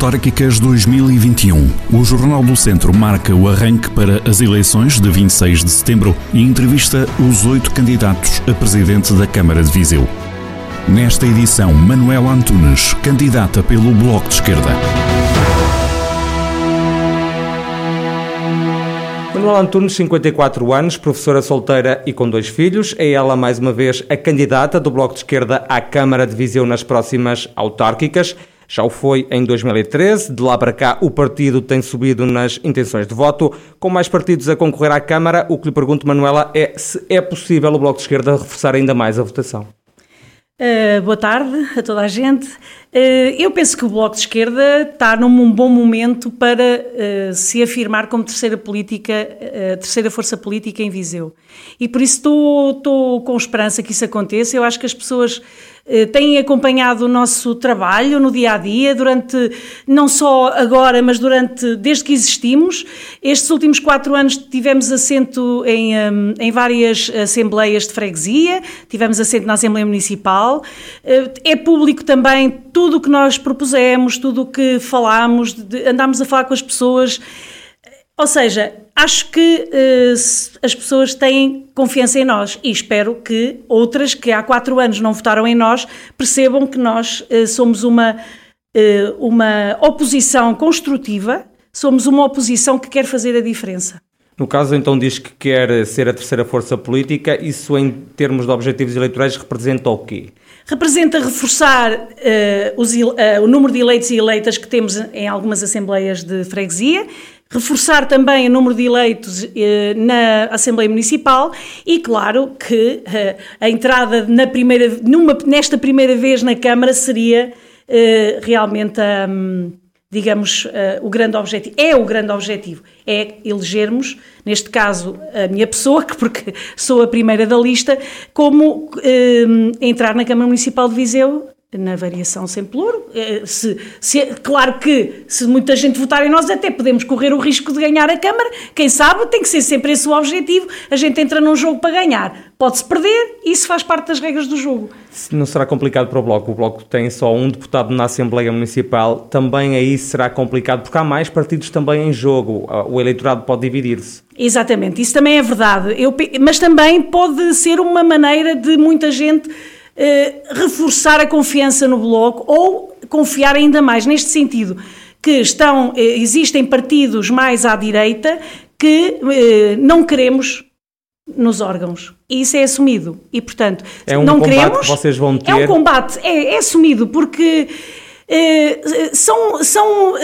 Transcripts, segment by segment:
Autárquicas 2021. O Jornal do Centro marca o arranque para as eleições de 26 de setembro e entrevista os oito candidatos a presidente da Câmara de Viseu. Nesta edição, Manuela Antunes, candidata pelo Bloco de Esquerda. Manuela Antunes, 54 anos, professora solteira e com dois filhos. É ela, mais uma vez, a candidata do Bloco de Esquerda à Câmara de Viseu nas próximas autárquicas. Já o foi em 2013, de lá para cá o partido tem subido nas intenções de voto. Com mais partidos a concorrer à Câmara, o que lhe pergunto, Manuela, é se é possível o Bloco de Esquerda reforçar ainda mais a votação. Uh, boa tarde a toda a gente. Uh, eu penso que o Bloco de Esquerda está num bom momento para uh, se afirmar como terceira política, terceira força política em Viseu. E por isso estou com esperança que isso aconteça. Eu acho que as pessoas eh, têm acompanhado o nosso trabalho no dia a dia, durante, não só agora, mas durante, desde que existimos. Estes últimos quatro anos tivemos assento em, em várias assembleias de freguesia, tivemos assento na Assembleia Municipal. Eh, é público também tudo o que nós propusemos, tudo o que falámos, andámos a falar com as pessoas. Ou seja, acho que uh, as pessoas têm confiança em nós e espero que outras que há quatro anos não votaram em nós percebam que nós uh, somos uma, uh, uma oposição construtiva, somos uma oposição que quer fazer a diferença. No caso, então, diz que quer ser a terceira força política, isso em termos de objetivos eleitorais representa o quê? Representa reforçar os, o número de eleitos e eleitas que temos em algumas assembleias de freguesia, reforçar também o número de eleitos eh, na Assembleia Municipal e, claro, que a entrada na primeira, numa, nesta primeira vez na Câmara seria realmente, um, digamos, uh, o grande objetivo. É o grande objetivo, é elegermos, neste caso, a minha pessoa, porque sou a primeira da lista, como entrar na Câmara Municipal de Viseu na variação sem pelouro. Eh, se, se, claro que se muita gente votar em nós, até podemos correr o risco de ganhar a Câmara. Quem sabe tem que ser sempre esse o objetivo. A gente entra num jogo para ganhar. Pode-se perder isso faz parte das regras do jogo. Não será complicado para o Bloco? O Bloco tem só um deputado na Assembleia Municipal. Também aí será complicado, porque há mais partidos também em jogo. Ah, o eleitorado pode dividir-se. Exatamente, isso também é verdade. Eu, mas também pode ser uma maneira de muita gente reforçar a confiança no Bloco ou confiar ainda mais neste sentido que estão, eh, existem partidos mais à direita que eh, não queremos nos órgãos. E isso é assumido. E, portanto, é um não combate queremos. Que vocês vão ter. É um combate, é, é assumido, porque são. são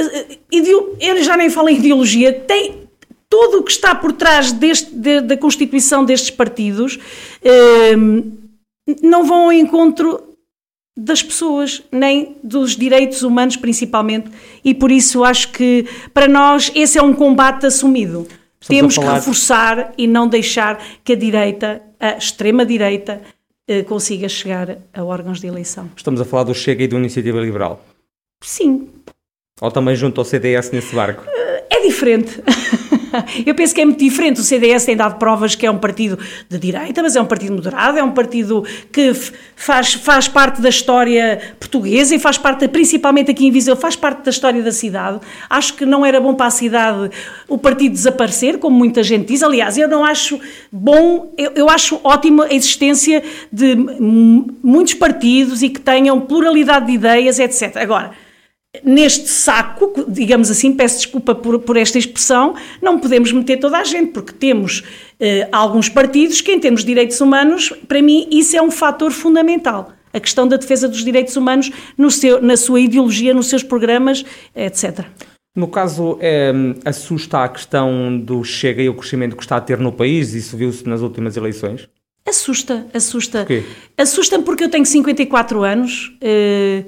eu já nem falo em ideologia, tem, tudo o que está por trás deste, de, da constituição destes partidos não vão ao encontro das pessoas, nem dos direitos humanos principalmente, e por isso acho que para nós esse é um combate assumido. Estamos Temos que reforçar e não deixar que a direita, a extrema-direita, eh, consiga chegar a órgãos de eleição. Estamos a falar do Chega e do Iniciativa Liberal? Sim. Ou também junto ao CDS nesse barco? Eh, é diferente. Eu penso que é muito diferente. O CDS tem dado provas que é um partido de direita, mas é um partido moderado, é um partido que faz, faz parte da história portuguesa e faz parte, principalmente aqui em Viseu, faz parte da história da cidade. Acho que não era bom para a cidade o partido desaparecer, como muita gente diz. Aliás, eu não acho bom, eu, eu acho ótima a existência de muitos partidos e que tenham pluralidade de ideias, etc. Agora, neste saco, digamos assim, peço desculpa por, por, esta expressão, não podemos meter toda a gente, porque temos eh, alguns partidos que, em termos de direitos humanos, para mim, isso é um fator fundamental. A questão da defesa dos direitos humanos no seu, na sua ideologia, nos seus programas, etc. No caso, é, assusta a questão do Chega e o crescimento que está a ter no país, isso viu-se nas últimas eleições? Assusta, assusta. Assusta-me porque eu tenho 54 anos. Eh,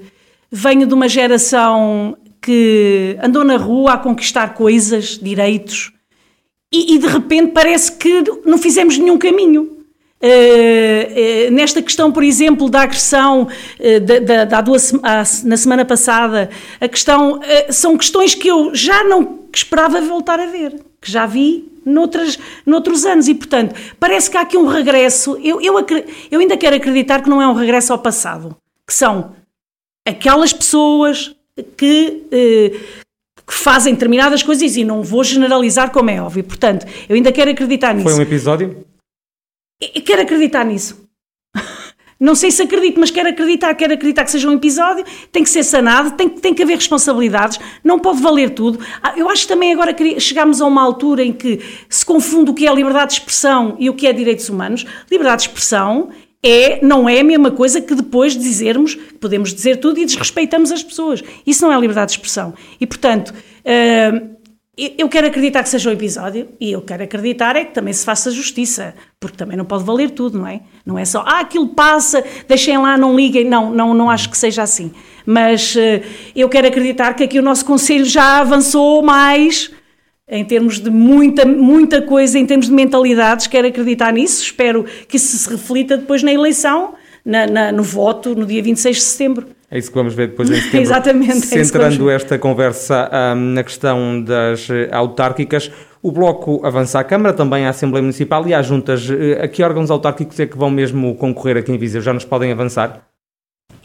venho de uma geração que andou na rua a conquistar coisas, direitos, e, e de repente parece que não fizemos nenhum caminho. Uh, uh, nesta questão, por exemplo, da agressão uh, da, da, duas, na semana passada, a questão são questões que eu já não esperava voltar a ver, que já vi noutras, noutros anos, e portanto parece que há aqui um regresso. Eu, eu, eu ainda quero acreditar que não é um regresso ao passado, que são aquelas pessoas que, eh, que fazem determinadas coisas e não vou generalizar como é óbvio. Portanto, eu ainda quero acreditar nisso. Foi um episódio? Eu quero acreditar nisso. Não sei se acredito, mas quero acreditar, quero acreditar que seja um episódio, tem que ser sanado, tem, tem que haver responsabilidades, não pode valer tudo. Ah, eu acho que também agora chegamos a uma altura em que se confunde o que é liberdade de expressão e o que é direitos humanos. Liberdade de expressão é, não é a mesma coisa que depois dizermos podemos dizer tudo e desrespeitamos as pessoas. Isso não é liberdade de expressão. E, portanto, uh, eu quero acreditar que seja um episódio e eu quero acreditar é que também se faça justiça, porque também não pode valer tudo, não é? Não é só, ah, aquilo passa, deixem lá, não liguem. Não, não, não acho que seja assim. Mas uh, eu quero acreditar que aqui o nosso Conselho já avançou mais em termos de muita, muita coisa, em termos de mentalidades, quero acreditar nisso, espero que isso se reflita depois na eleição, na, na, no voto, no dia 26 de setembro. É isso que vamos ver depois em setembro. Exatamente. É Centrando é esta conversa um, na questão das eh, autárquicas, o Bloco avança à Câmara, também à Assembleia Municipal e às juntas. Eh, a que órgãos autárquicos é que vão mesmo concorrer aqui em Viseu? Já nos podem avançar?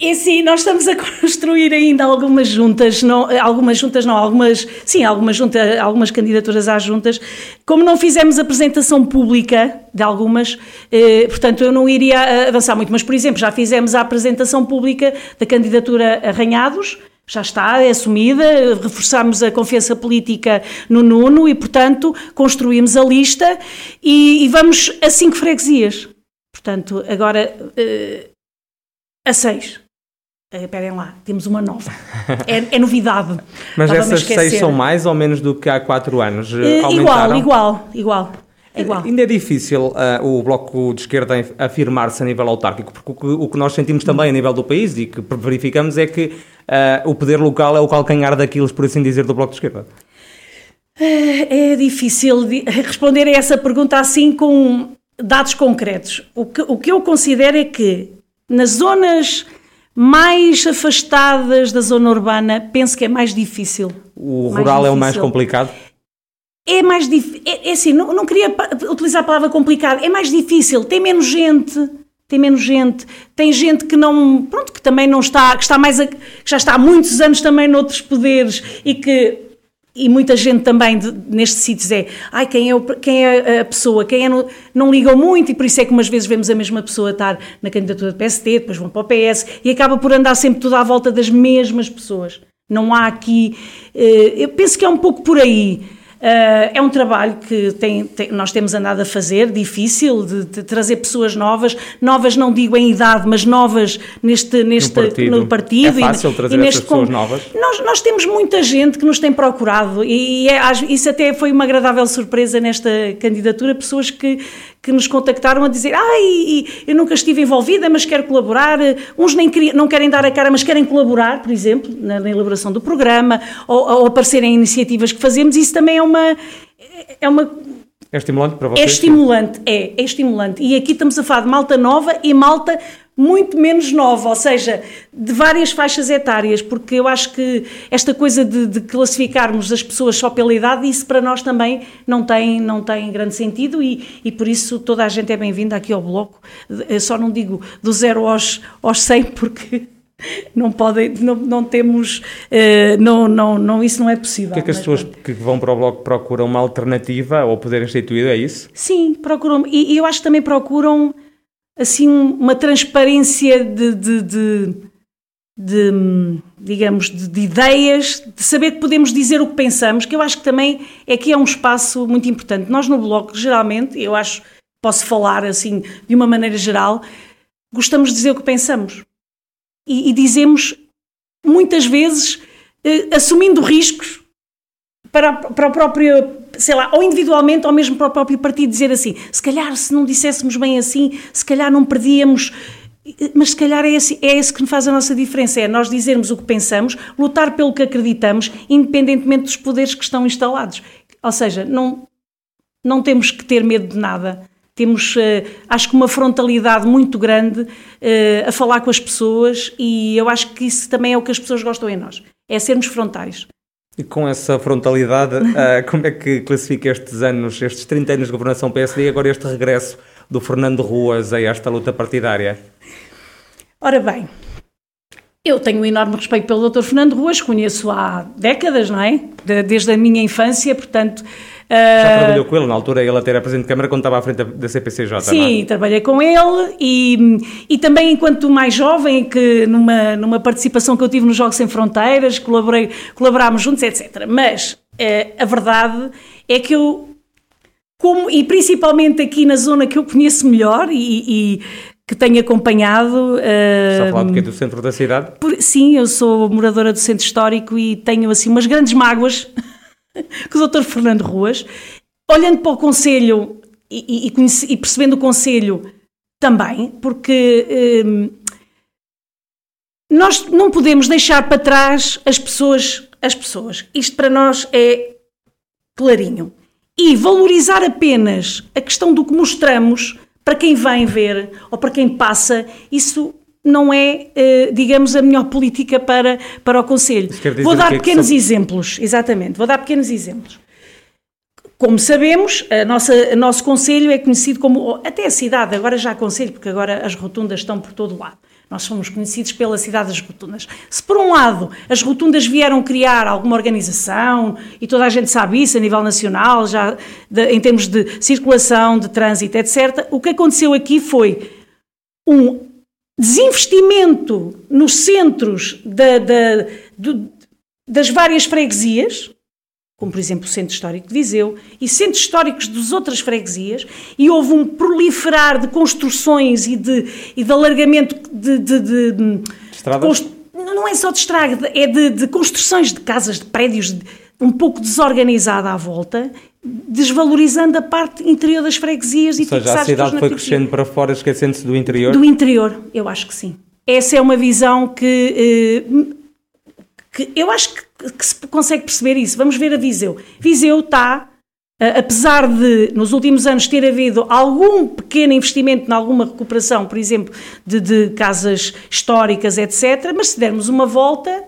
É sim, nós estamos a construir ainda algumas juntas, não, algumas juntas não, algumas, sim, algumas, junta, algumas candidaturas às juntas. Como não fizemos apresentação pública de algumas, eh, portanto eu não iria avançar muito, mas por exemplo, já fizemos a apresentação pública da candidatura Arranhados, já está, é assumida, reforçamos a confiança política no Nuno e, portanto, construímos a lista e, e vamos a cinco freguesias. Portanto, agora eh, a seis. Uh, esperem lá, temos uma nova. É, é novidade. Mas essas seis são mais ou menos do que há quatro anos? Uh, igual, igual, igual. Igual. Ainda é difícil uh, o Bloco de Esquerda afirmar-se a nível autárquico, porque o que, o que, nós sentimos também a nível do país e que verificamos é que uh, o poder local é o calcanhar daquilo, por assim dizer, do Bloco de Esquerda. É difícil responder a essa pergunta assim com dados concretos. O que, o que eu considero é que nas zonas mais afastadas da zona urbana, penso que é mais difícil. O rural difícil. é o mais complicado? É mais difícil. É, é, assim, não, não queria utilizar a palavra complicado, é mais difícil, tem menos gente. Tem menos gente, tem gente que não, pronto, que também não está, que está mais, a, que já está há muitos anos também noutros poderes e que e muita gente também de, nestes sítios é ai, quem é, o, quem é a pessoa, quem é não ligam muito e por isso é que umas vezes vemos a mesma pessoa estar na candidatura do PST, depois vão para o PS e acaba por andar sempre tudo à volta das mesmas pessoas. Não há aqui. Eh, eu penso que é um pouco por aí. Uh, é um trabalho que tem, tem, nós temos andado a fazer, difícil, de, de, trazer pessoas novas, novas não digo em idade, mas novas neste, neste no partido. No partido é fácil e, trazer e neste pessoas novas? Nós, nós temos muita gente que nos tem procurado e é, isso até foi uma agradável surpresa nesta candidatura, pessoas que, que nos contactaram a dizer ai, eu nunca estive envolvida, mas quero colaborar. Uns nem queria, não querem dar a cara, mas querem colaborar, por exemplo, na, na elaboração do programa, ou, ou aparecer em iniciativas que fazemos. Isso também é uma... É uma é estimulante para vocês? É estimulante, é, é estimulante. E aqui estamos a falar de malta nova e malta muito menos nova, ou seja, de várias faixas etárias, porque eu acho que esta coisa de, de, classificarmos as pessoas só pela idade, isso para nós também não tem, não tem grande sentido e, e por isso toda a gente é bem-vinda aqui ao Bloco. Eu só não digo do zero aos, aos 100, porque não podem, não, não temos, eh, não, não, não, isso não é possível. O que é que as pessoas que vão para o Bloco procuram uma alternativa ao poder instituído, é isso? Sim, procuram, e, e eu acho que também procuram assim uma transparência de, de, de, de digamos, de, de, ideias, de saber que podemos dizer o que pensamos, que eu acho que também é que é um espaço muito importante. Nós no Bloco, geralmente, eu acho, posso falar assim de uma maneira geral, gostamos de dizer o que pensamos. E, e dizemos, muitas vezes, eh, assumindo riscos para, para a própria sei lá, ou individualmente ou mesmo para o próprio partido dizer assim, se calhar se não disséssemos bem assim, se calhar não perdíamos mas se calhar é esse, é esse que faz a nossa diferença, é nós dizermos o que pensamos, lutar pelo que acreditamos, independentemente dos poderes que estão instalados. Ou seja, não, não temos que ter medo de nada. Temos, uh, acho que, uma frontalidade muito grande uh, a falar com as pessoas e eu acho que isso também é o que as pessoas gostam em nós, é sermos frontais. E com essa frontalidade, uh, como é que classifica estes anos, estes 30 anos de governação PSD e agora este regresso do Fernando Ruas a esta luta partidária? Ora bem, Eu tenho um enorme respeito pelo Dr. Fernando Ruas, conheço há décadas, não é? De, desde a minha infância, portanto. Já uh, trabalhou com ele, na altura ele até era Presidente de Câmara quando estava à frente da, CPCJ, Sim, é? trabalhei com ele e, e também enquanto mais jovem, que numa, numa participação que eu tive nos Jogos Sem Fronteiras, colaborei, colaborámos juntos, etc. Mas uh, a verdade é que eu como, e principalmente aqui na zona que eu conheço melhor e, e que tenho acompanhado. Está a falar do quê? Do centro da cidade? Por, sim, eu sou moradora do centro histórico e tenho assim umas grandes mágoas com o Dr. Fernando Ruas. Olhando para o Conselho e, e, e percebendo o Conselho também, porque hum, nós não podemos deixar para trás as pessoas, as pessoas. Isto para nós é clarinho. E valorizar apenas a questão do que mostramos para quem vem ver ou para quem passa, isso não é, eh, digamos, a melhor política para, para o Conselho. Vou dar é pequenos são... exemplos, exatamente, vou dar pequenos exemplos. Como sabemos, a nossa, o nosso Conselho é conhecido como, até a cidade, agora já Conselho, porque agora as rotundas estão por todo lado. Nós somos conhecidos pela cidade das rotundas. Se por um lado as rotundas vieram criar alguma organização, e toda a gente sabe isso a nível nacional, já de, em termos de circulação, de trânsito, etc., o que aconteceu aqui foi um desinvestimento nos centros da, da, do, das várias freguesias, como por exemplo o Centro Histórico de Viseu, e centros históricos das outras freguesias, e houve um proliferar de construções e de, e de alargamento de. de, de, de Estradas? não é só de estrada, é de, de construções de casas, de prédios um pouco desorganizada à volta, desvalorizando a parte interior das freguesias Ou e seja, a cidade foi crescendo para fora, esquecendo-se do interior? Do interior, eu acho que sim. Essa é uma visão que, eh, que eu acho que que se consegue perceber isso. Vamos ver a Viseu. Viseu está, apesar de nos últimos anos ter havido algum pequeno investimento em alguma recuperação, por exemplo, de, de casas históricas, etc., mas se dermos uma volta,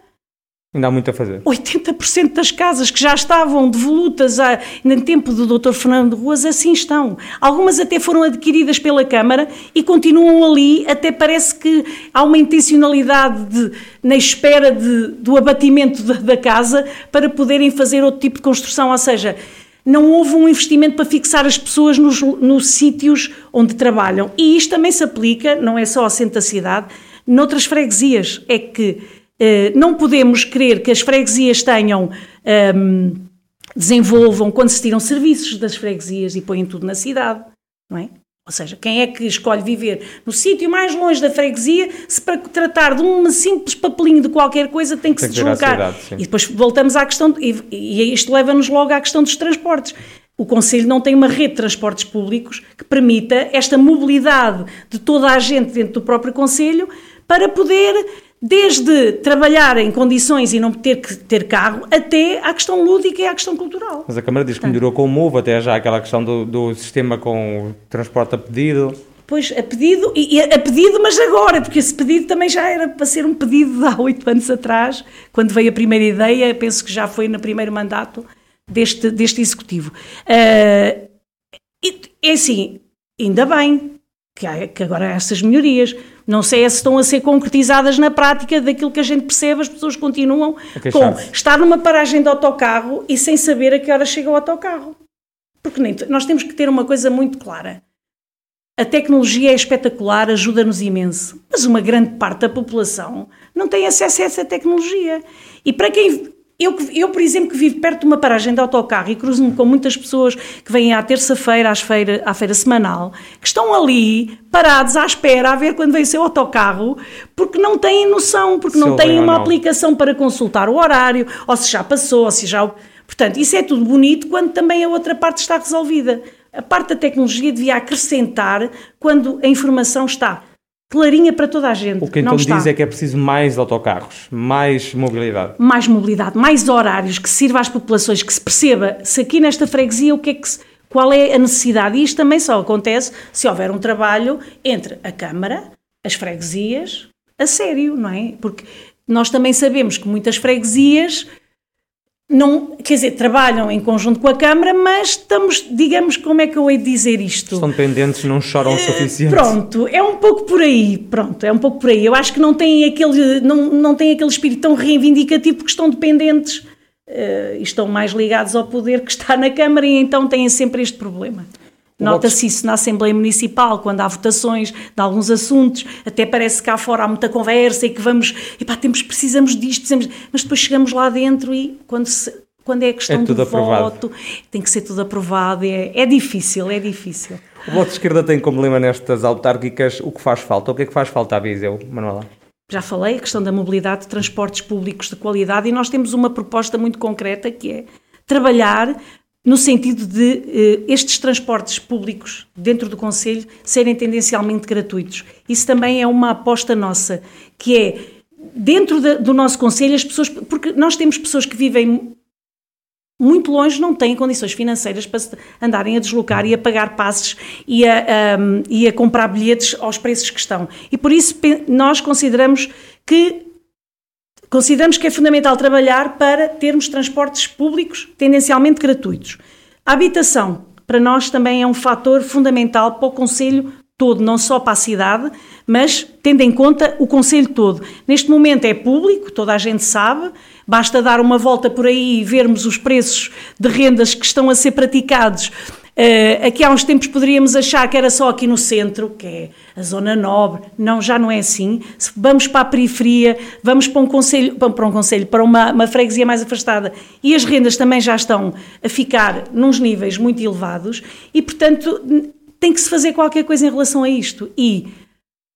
Ainda há muito a fazer. 80% das casas que já estavam devolutas a, no tempo do Dr. Fernando Ruas assim estão. Algumas até foram adquiridas pela Câmara e continuam ali, até parece que há uma intencionalidade de, na espera de, do abatimento da, da casa para poderem fazer outro tipo de construção, ou seja, não houve um investimento para fixar as pessoas nos, nos sítios onde trabalham. E isto também se aplica, não é só ao centro da cidade, noutras freguesias. É que não podemos querer que as freguesias tenham. Um, ehm, desenvolvam quando se tiram serviços das freguesias e põem tudo na cidade, não é? Ou seja, quem é que escolhe viver no sítio mais longe da freguesia, se para tratar de um simples papelinho de qualquer coisa tem que tem se que deslocar. Cidade, e depois voltamos à questão, de, e, e isto leva-nos logo à questão dos transportes. O Conselho não tem uma rede de transportes públicos que permita esta mobilidade de toda a gente dentro do próprio Conselho para poder desde trabalhar em condições e não ter que ter carro, até à questão lúdica e à questão cultural. Mas a Câmara diz que melhorou com o MOVE, até já aquela questão do, do sistema com transporte a pedido. Pois, a pedido, e, a pedido, mas agora, porque esse pedido também já era para ser um pedido de há oito anos atrás, quando veio a primeira ideia, penso que já foi no primeiro mandato deste, deste Executivo. Uh, é assim, ainda bem que, há, que agora há essas melhorias, não sei se estão a ser concretizadas na prática daquilo que a gente percebe, as pessoas continuam com estar numa paragem de autocarro e sem saber a que hora chega o autocarro. Porque nem, nós temos que ter uma coisa muito clara. A tecnologia é espetacular, ajuda-nos imenso, mas uma grande parte da população não tem acesso a essa tecnologia. E para quem eu, eu, por exemplo, que vivo perto de uma paragem de autocarro e cruzo-me com muitas pessoas que vêm à terça-feira feira, à feira semanal, que estão ali parados à espera a ver quando vem o seu autocarro, porque não têm noção, porque se não têm uma aplicação para consultar o horário, ou se já passou, ou se já. Portanto, isso é tudo bonito quando também a outra parte está resolvida. A parte da tecnologia devia acrescentar quando a informação está clarinha para toda a gente. O que então diz é que é preciso mais autocarros, mais mobilidade. Mais mobilidade, mais horários, que sirva às populações, que se perceba se aqui nesta freguesia o que é que se, qual é a necessidade. E isto também só acontece se houver um trabalho entre a Câmara, as freguesias, a sério, não é? Porque nós também sabemos que muitas freguesias não, quer dizer, trabalham em conjunto com a Câmara, mas estamos, digamos, como é que eu hei de dizer isto? São dependentes, não choram o suficiente. Pronto, é um pouco por aí, pronto, é um pouco por aí. Eu acho que não têm aquele, não, não têm aquele espírito tão reivindicativo porque estão dependentes uh, e estão mais ligados ao poder que está na Câmara e então têm sempre este problema. Nota-se isso na Assembleia Municipal, quando há votações de alguns assuntos, até parece que cá fora há muita conversa e que vamos, epá, temos, precisamos disto, precisamos, mas depois chegamos lá dentro e quando, se, quando é a questão é do aprovado. voto, tem que ser tudo aprovado, é, é difícil, é difícil. O Bloco de Esquerda tem como lema nestas autárquicas o que faz falta. O que é que faz falta à Viseu, Manuela? Já falei, a questão da mobilidade, de transportes públicos de qualidade e nós temos uma proposta muito concreta que é trabalhar no sentido de eh, estes transportes públicos dentro do Conselho serem tendencialmente gratuitos. Isso também é uma aposta nossa, que é dentro de, do nosso Conselho as pessoas, porque nós temos pessoas que vivem muito longe, não têm condições financeiras para andarem a deslocar e a pagar passes e a, um, e a comprar bilhetes aos preços que estão. E por isso nós consideramos que Consideramos que é fundamental trabalhar para termos transportes públicos tendencialmente gratuitos. A habitação, para nós, também é um fator fundamental para o Conselho todo, não só para a cidade, mas tendo em conta o Conselho todo. Neste momento é público, toda a gente sabe, basta dar uma volta por aí e vermos os preços de rendas que estão a ser praticados Uh, aqui há uns tempos poderíamos achar que era só aqui no centro, que é a zona nobre. Não, já não é assim. Se vamos para a periferia, vamos para um conselho, para um conselho, para uma, uma freguesia mais afastada, e as rendas também já estão a ficar nos níveis muito elevados, e portanto tem que se fazer qualquer coisa em relação a isto. E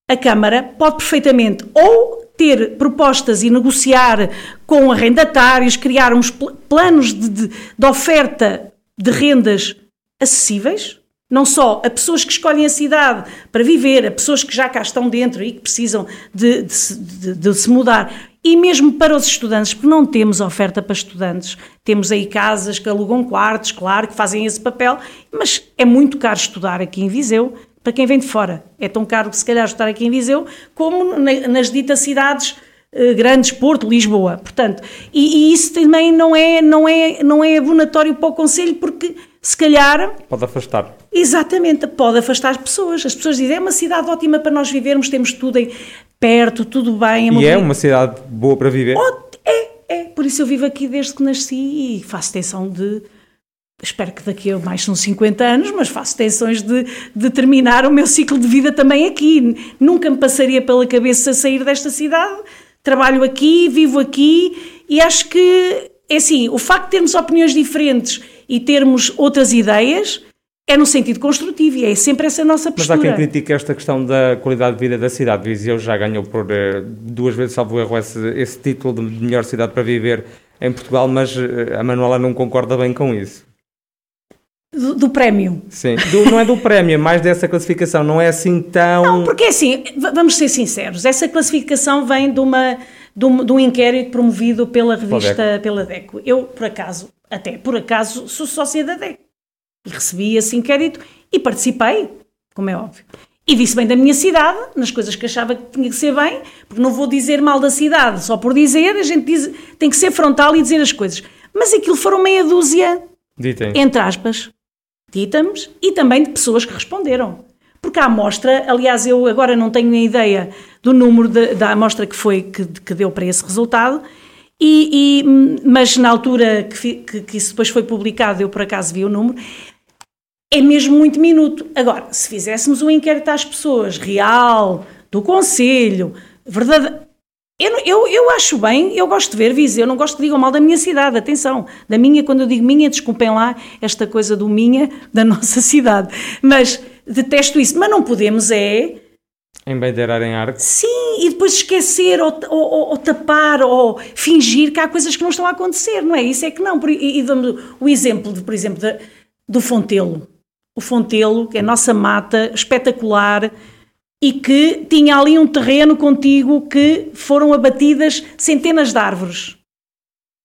a Câmara pode perfeitamente ou ter propostas e negociar com arrendatários, criar uns planos de, de, de oferta de rendas acessíveis, não só a pessoas que escolhem a cidade para viver, a pessoas que já cá estão dentro e que precisam de, de, de, de, se mudar, e mesmo para os estudantes, porque não temos oferta para estudantes. Temos aí casas que alugam quartos, claro, que fazem esse papel, mas é muito caro estudar aqui em Viseu para quem vem de fora. É tão caro que se calhar estudar aqui em Viseu como nas ditas cidades eh, grandes, Porto, Lisboa. Portanto, e, e, isso também não é, não, é, não é abonatório para o Conselho, porque se calhar. Pode afastar. Exatamente, pode afastar as pessoas. As pessoas dizem é uma cidade ótima para nós vivermos, temos tudo aí perto, tudo bem. É e é uma cidade boa para viver? É, é. Por isso eu vivo aqui desde que nasci e faço tensão de. Espero que daqui a mais são 50 anos, mas faço tensões de, de terminar o meu ciclo de vida também aqui. Nunca me passaria pela cabeça sair desta cidade. Trabalho aqui, vivo aqui e acho que, é assim, o facto de termos opiniões diferentes e termos outras ideias é no sentido construtivo e é sempre essa nossa postura. Mas há quem critique esta questão da qualidade de vida da cidade. Viseu já ganhou por uh, duas vezes, salvo erro, esse, esse título de melhor cidade para viver em Portugal, mas uh, a Manuela não concorda bem com isso. Do, do prémio. Sim, do, não é do prémio, é mais dessa classificação, não é assim tão. Não, porque é assim, vamos ser sinceros, essa classificação vem de, uma, de, um, de um inquérito promovido pela revista, pela DECO. Eu, por acaso, até por acaso sou sócia da DEC. E recebi esse inquérito e participei, como é óbvio. E disse bem da minha cidade, nas coisas que achava que tinha que ser bem, porque não vou dizer mal da cidade só por dizer, a gente diz, tem que ser frontal e dizer as coisas. Mas aquilo foram meia dúzia, Ditem. entre aspas, dítamos, e também de pessoas que responderam. Porque a amostra, aliás, eu agora não tenho a ideia do número de, da amostra que foi, que, que deu para esse resultado, e, e, mas na altura que, que, que, isso depois foi publicado, eu por acaso vi o número, é mesmo muito minuto. Agora, se fizéssemos um inquérito às pessoas, real, do Conselho, verdade. Eu, eu, eu acho bem, eu gosto de ver Viseu, eu não gosto que digam mal da minha cidade, atenção, da minha, quando eu digo minha, desculpem lá esta coisa do minha, da nossa cidade, mas detesto isso, mas não podemos é Embeiderar em arte? Sim, e depois esquecer ou, ou, ou, tapar ou fingir que há coisas que não estão a acontecer, não é? Isso é que não. E, e damos o exemplo, de, por exemplo, de, do Fontelo. O Fontelo, que é a nossa mata espetacular e que tinha ali um terreno contigo que foram abatidas centenas de árvores.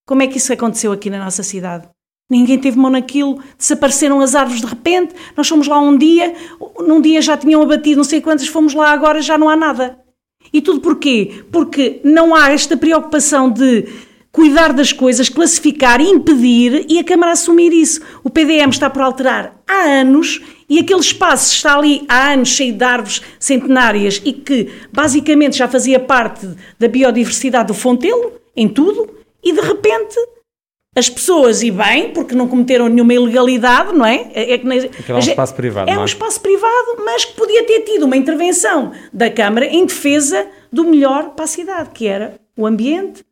Como é que isso aconteceu aqui na nossa cidade? Ninguém teve mão naquilo, desapareceram as árvores de repente. Nós fomos lá um dia, num dia já tinham abatido não sei quantas, fomos lá agora já não há nada. E tudo porquê? Porque não há esta preocupação de cuidar das coisas, classificar, impedir e a Câmara assumir isso. O PDM está por alterar há anos e aquele espaço está ali há anos cheio de árvores centenárias e que basicamente já fazia parte da biodiversidade do Fontelo, em tudo, e de repente as pessoas, e bem, porque não cometeram nenhuma ilegalidade, não é? É, que, é um espaço privado. É, é um espaço privado, mas que podia ter tido uma intervenção da Câmara em defesa do melhor para a cidade, que era o ambiente,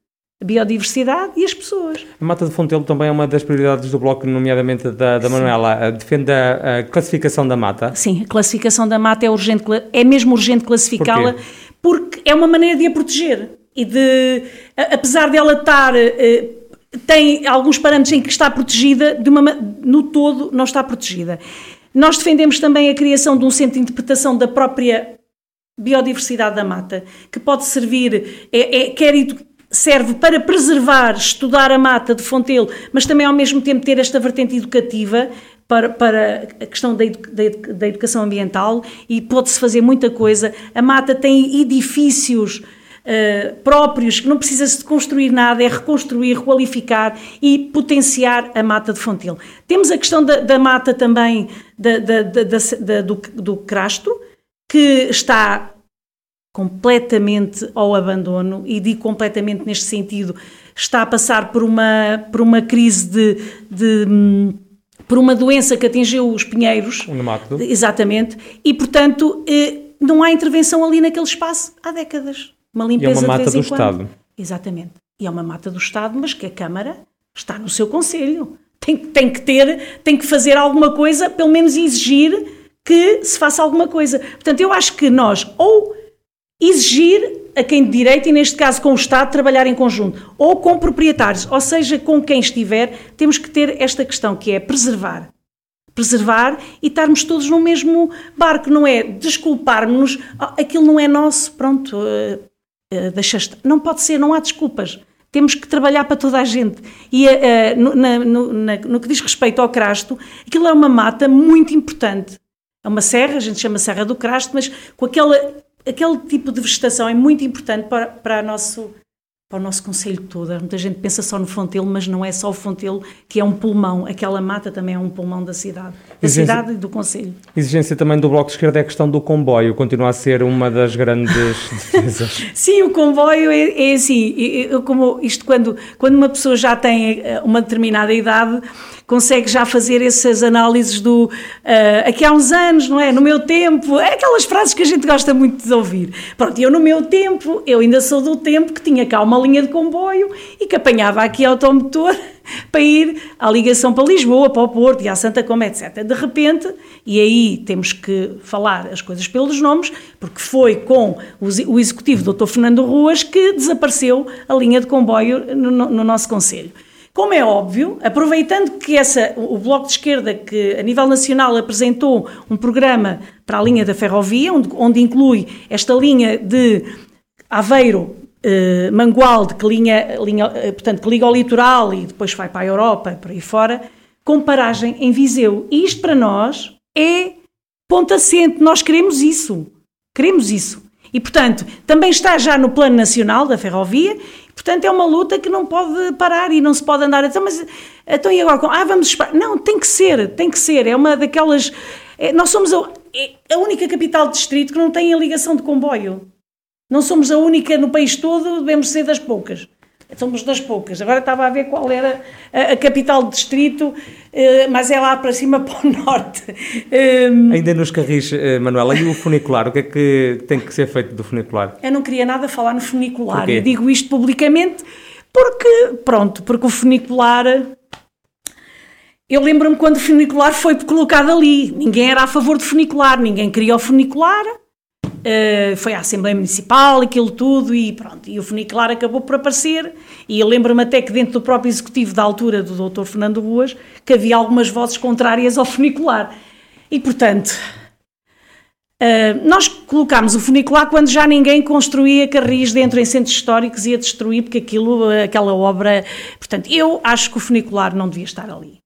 a biodiversidade e as pessoas. A Mata de Fontelo também é uma das prioridades do Bloco, nomeadamente da, da Manuela. Defende a, a, classificação da mata? Sim, a classificação da mata é urgente, é mesmo urgente classificá-la, porque é uma maneira de a proteger e de, apesar dela estar eh, tem alguns parâmetros em que está protegida, de uma, no todo não está protegida. Nós defendemos também a criação de um centro de interpretação da própria biodiversidade da mata, que pode servir, é, é, quer serve para preservar, estudar a mata de Fontelo, mas também ao mesmo tempo ter esta vertente educativa para, para a questão da, da, educação ambiental e pode-se fazer muita coisa. A mata tem edifícios Uh, próprios, que não precisa-se de construir nada, é reconstruir, qualificar e potenciar a mata de Fontelo. Temos a questão da, da mata também da, da, do, do crasto, que está completamente ao abandono, e digo completamente neste sentido, está a passar por uma, por uma crise de, de hum, por uma doença que atingiu os pinheiros. Um. Exatamente. E, portanto, eh, não há intervenção ali naquele espaço há décadas. Uma limpeza e é uma mata do quando. Estado. Exatamente. E é uma mata do Estado, mas que a Câmara está no seu conselho. Tem, tem que ter, tem que fazer alguma coisa, pelo menos exigir que se faça alguma coisa. Portanto, eu acho que nós ou exigir a quem de direito, e neste caso com o Estado, trabalhar em conjunto, ou com proprietários, ou seja, com quem estiver, temos que ter esta questão que é preservar. Preservar e estarmos todos no mesmo barco, não é desculparmos-nos, oh, aquilo não é nosso, pronto, uh, uh, deixa estar. Não pode ser, não há desculpas. Temos que trabalhar para toda a gente. E uh, no, na, no, na, no que diz respeito ao crasto, aquilo é uma mata muito importante. É uma serra, a gente chama Serra do Crasto, mas com aquela aquele tipo de vegetação é muito importante para, para, nosso, para o nosso conselho todo. Muita gente pensa só no Fontelo, mas não é só o Fontelo que é um pulmão. Aquela mata também é um pulmão da cidade, da Exigência, cidade e do conselho. Exigência também do Bloco de Esquerda é a questão do comboio, continua a ser uma das grandes defesas. Sim, o comboio é, é assim, como isto quando, quando uma pessoa já tem eh, uma determinada idade consegue já fazer essas análises do uh, aqui há uns anos, não é? No meu tempo, é aquelas frases que a gente gosta muito de ouvir. Pronto, eu no meu tempo, eu ainda sou do tempo que tinha cá uma linha de comboio e que apanhava aqui automotor para ir à ligação para Lisboa, para o Porto e à Santa Coma, etc. De repente, e aí temos que falar as coisas pelos nomes, porque foi com o executivo Dr. Fernando Ruas que desapareceu a linha de comboio no, no nosso Conselho. Como é óbvio, aproveitando que essa, o Bloco de Esquerda, que a nível nacional apresentou um programa para a linha da ferrovia, onde, onde inclui esta linha de Aveiro, eh, Mangualde, que, linha, linha, eh, portanto, que liga ao litoral e depois vai para a Europa, para aí fora, com paragem em Viseu. E isto para nós é ponto assente, nós queremos isso. Queremos isso. E, portanto, também está já no Plano Nacional da Ferrovia Portanto, é uma luta que não pode parar e não se pode andar a dizer, mas então e agora? Ah, vamos esperar. Não, tem que ser, tem que ser. É uma daquelas. É, nós somos a, é a única capital de distrito que não tem a ligação de comboio. Não somos a única no país todo, devemos ser das poucas somos das poucas. Agora estava a ver qual era a, a capital do distrito, eh, mas é lá para cima, para o norte. Um, Ainda nos carris, eh, Manuela, e o funicular? O que é que tem que ser feito do funicular? Eu não queria nada falar no funicular. Eu digo isto publicamente porque, pronto, porque o funicular... Eu lembro-me quando o funicular foi colocado ali. Ninguém era a favor do funicular, ninguém queria o funicular. Uh, foi à Assembleia Municipal, aquilo tudo, e pronto. E o funicular acabou por aparecer. E eu lembro-me até que dentro do próprio executivo da altura do Dr. Fernando Ruas, que havia algumas vozes contrárias ao funicular. E portanto, uh, nós colocámos o funicular quando já ninguém construía carris dentro em centros históricos e ia destruir, porque aquilo, aquela obra. Portanto, eu acho que o funicular não devia estar ali.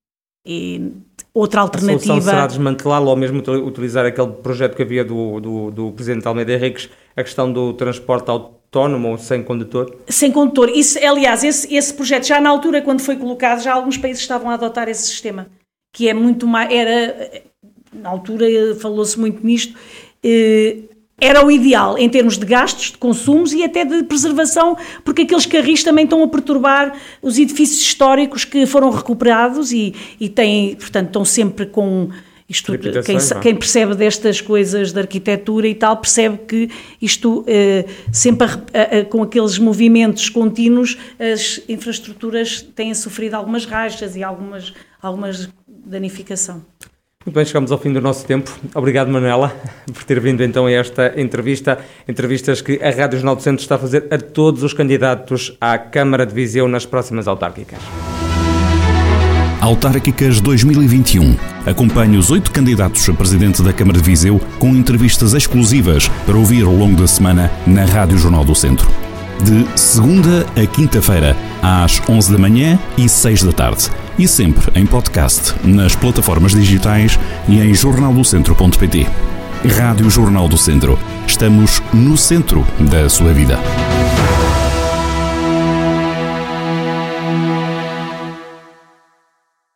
E outra alternativa. A solução será desmantelá-lo ou mesmo utilizar aquele projeto que havia do, do, do Presidente Almeida Henriques, a questão do transporte autónomo ou sem condutor? Sem condutor. Isso, aliás, esse, esse projeto, já na altura, quando foi colocado, já alguns países estavam a adotar esse sistema, que é muito mais. Era, na altura falou-se muito nisto. Eh, era o ideal em termos de gastos, de consumos e até de preservação, porque aqueles carris também estão a perturbar os edifícios históricos que foram recuperados e, e têm, portanto, estão sempre com isto, quem, é? quem, percebe destas coisas de arquitetura e tal, percebe que isto, eh, sempre a, a, a, com aqueles movimentos contínuos, as infraestruturas têm sofrido algumas rachas e algumas, algumas danificação. Muito bem, chegamos ao fim do nosso tempo. Obrigado, Manuela, por ter vindo então a esta entrevista. Entrevistas que a Rádio Jornal do Centro está a fazer a todos os candidatos à Câmara de Viseu nas próximas autárquicas. Autárquicas 2021. Acompanhe os oito candidatos a presidente da Câmara de Viseu com entrevistas exclusivas para ouvir ao longo da semana na Rádio Jornal do Centro. De segunda a quinta-feira, às 11 da manhã e 6 da tarde. E sempre em podcast, nas plataformas digitais e em jornaldocentro.pt. Rádio Jornal do Centro. Estamos no centro da sua vida.